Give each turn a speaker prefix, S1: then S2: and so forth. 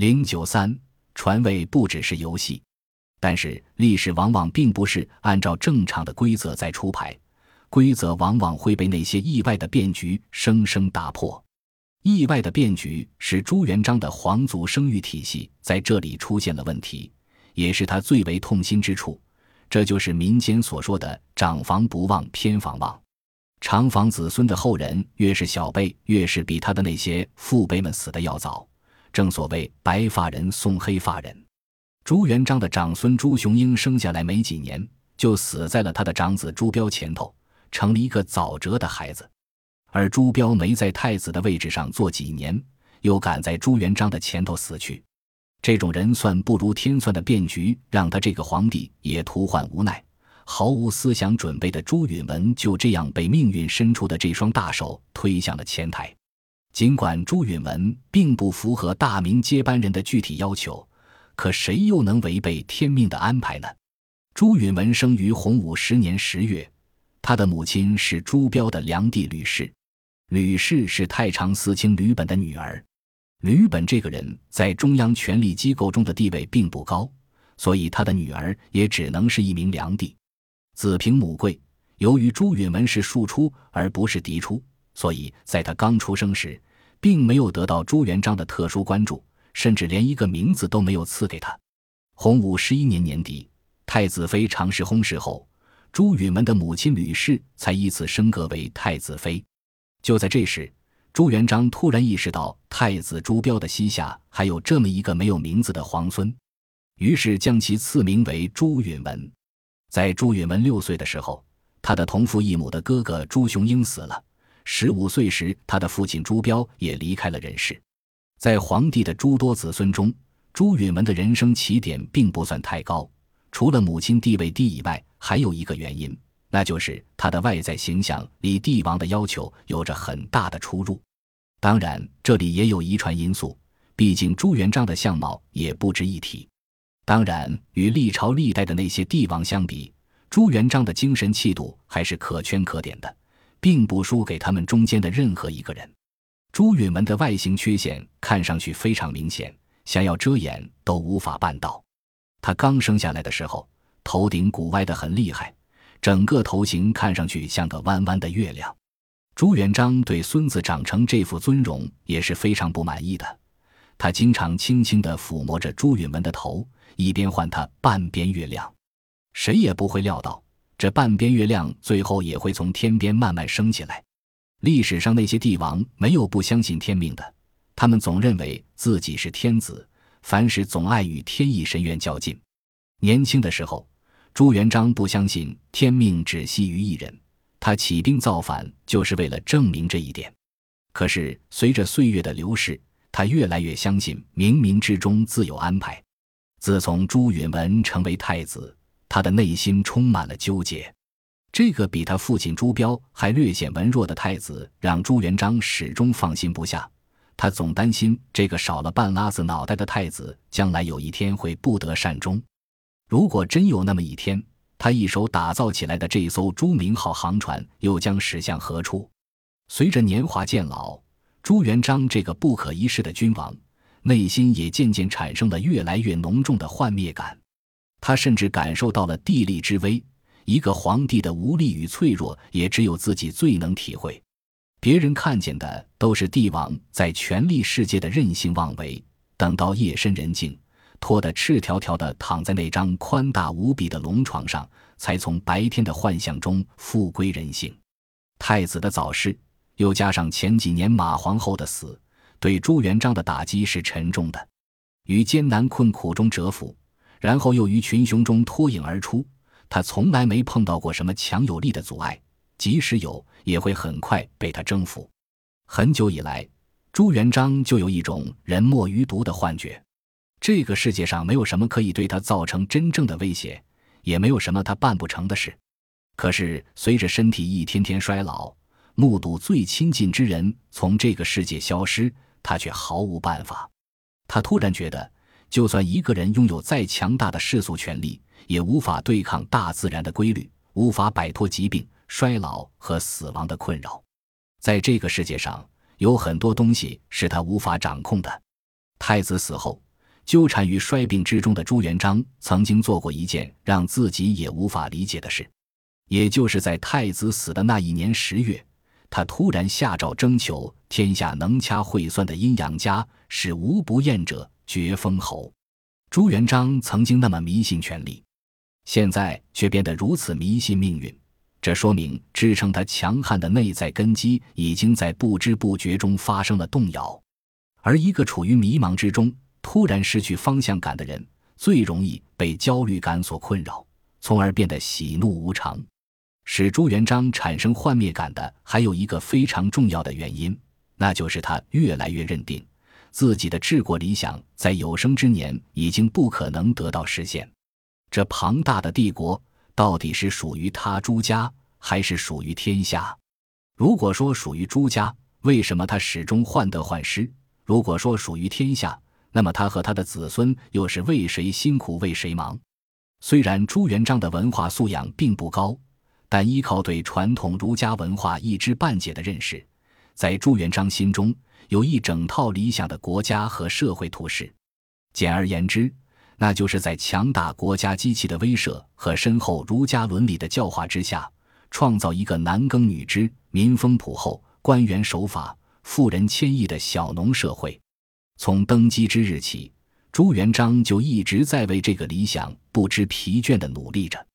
S1: 零九三传位不只是游戏，但是历史往往并不是按照正常的规则在出牌，规则往往会被那些意外的变局生生打破。意外的变局使朱元璋的皇族生育体系在这里出现了问题，也是他最为痛心之处。这就是民间所说的“长房不忘偏房忘”。长房子孙的后人越是小辈，越是比他的那些父辈们死的要早。正所谓“白发人送黑发人”，朱元璋的长孙朱雄英生下来没几年，就死在了他的长子朱标前头，成了一个早折的孩子。而朱标没在太子的位置上坐几年，又赶在朱元璋的前头死去。这种人算不如天算的变局，让他这个皇帝也徒患无奈。毫无思想准备的朱允文就这样被命运伸出的这双大手推向了前台。尽管朱允文并不符合大明接班人的具体要求，可谁又能违背天命的安排呢？朱允文生于洪武十年十月，他的母亲是朱标的良娣吕氏。吕氏是太常寺卿吕本的女儿。吕本这个人在中央权力机构中的地位并不高，所以他的女儿也只能是一名良娣。子凭母贵，由于朱允文是庶出而不是嫡出。所以，在他刚出生时，并没有得到朱元璋的特殊关注，甚至连一个名字都没有赐给他。洪武十一年年底，太子妃常氏薨逝后，朱允炆的母亲吕氏才依次升格为太子妃。就在这时，朱元璋突然意识到太子朱标的膝下还有这么一个没有名字的皇孙，于是将其赐名为朱允炆。在朱允炆六岁的时候，他的同父异母的哥哥朱雄英死了。十五岁时，他的父亲朱标也离开了人世。在皇帝的诸多子孙中，朱允文的人生起点并不算太高。除了母亲地位低以外，还有一个原因，那就是他的外在形象离帝王的要求有着很大的出入。当然，这里也有遗传因素，毕竟朱元璋的相貌也不值一提。当然，与历朝历代的那些帝王相比，朱元璋的精神气度还是可圈可点的。并不输给他们中间的任何一个人。朱允文的外形缺陷看上去非常明显，想要遮掩都无法办到。他刚生下来的时候，头顶骨歪得很厉害，整个头型看上去像个弯弯的月亮。朱元璋对孙子长成这副尊容也是非常不满意的，他经常轻轻地抚摸着朱允文的头，一边唤他半边月亮。谁也不会料到。这半边月亮最后也会从天边慢慢升起来。历史上那些帝王没有不相信天命的，他们总认为自己是天子，凡事总爱与天意神缘较劲。年轻的时候，朱元璋不相信天命只系于一人，他起兵造反就是为了证明这一点。可是随着岁月的流逝，他越来越相信冥冥之中自有安排。自从朱允文成为太子。他的内心充满了纠结，这个比他父亲朱标还略显文弱的太子，让朱元璋始终放心不下。他总担心这个少了半拉子脑袋的太子，将来有一天会不得善终。如果真有那么一天，他一手打造起来的这艘朱明号航船又将驶向何处？随着年华渐老，朱元璋这个不可一世的君王，内心也渐渐产生了越来越浓重的幻灭感。他甚至感受到了地利之危，一个皇帝的无力与脆弱，也只有自己最能体会。别人看见的都是帝王在权力世界的任性妄为，等到夜深人静，拖得赤条条的躺在那张宽大无比的龙床上，才从白天的幻象中复归人性。太子的早逝，又加上前几年马皇后的死，对朱元璋的打击是沉重的，于艰难困苦中蛰伏。然后又于群雄中脱颖而出，他从来没碰到过什么强有力的阻碍，即使有，也会很快被他征服。很久以来，朱元璋就有一种人莫于毒的幻觉，这个世界上没有什么可以对他造成真正的威胁，也没有什么他办不成的事。可是随着身体一天天衰老，目睹最亲近之人从这个世界消失，他却毫无办法。他突然觉得。就算一个人拥有再强大的世俗权力，也无法对抗大自然的规律，无法摆脱疾病、衰老和死亡的困扰。在这个世界上，有很多东西是他无法掌控的。太子死后，纠缠于衰病之中的朱元璋，曾经做过一件让自己也无法理解的事，也就是在太子死的那一年十月，他突然下诏征求天下能掐会算的阴阳家，使无不验者绝封侯。朱元璋曾经那么迷信权力，现在却变得如此迷信命运。这说明支撑他强悍的内在根基已经在不知不觉中发生了动摇，而一个处于迷茫之中、突然失去方向感的人，最容易被焦虑感所困扰，从而变得喜怒无常。使朱元璋产生幻灭感的还有一个非常重要的原因，那就是他越来越认定自己的治国理想在有生之年已经不可能得到实现。这庞大的帝国。到底是属于他朱家，还是属于天下？如果说属于朱家，为什么他始终患得患失？如果说属于天下，那么他和他的子孙又是为谁辛苦为谁忙？虽然朱元璋的文化素养并不高，但依靠对传统儒家文化一知半解的认识，在朱元璋心中有一整套理想的国家和社会图式。简而言之。那就是在强大国家机器的威慑和深厚儒家伦理的教化之下，创造一个男耕女织、民风朴厚、官员守法、富人谦抑的小农社会。从登基之日起，朱元璋就一直在为这个理想不知疲倦地努力着。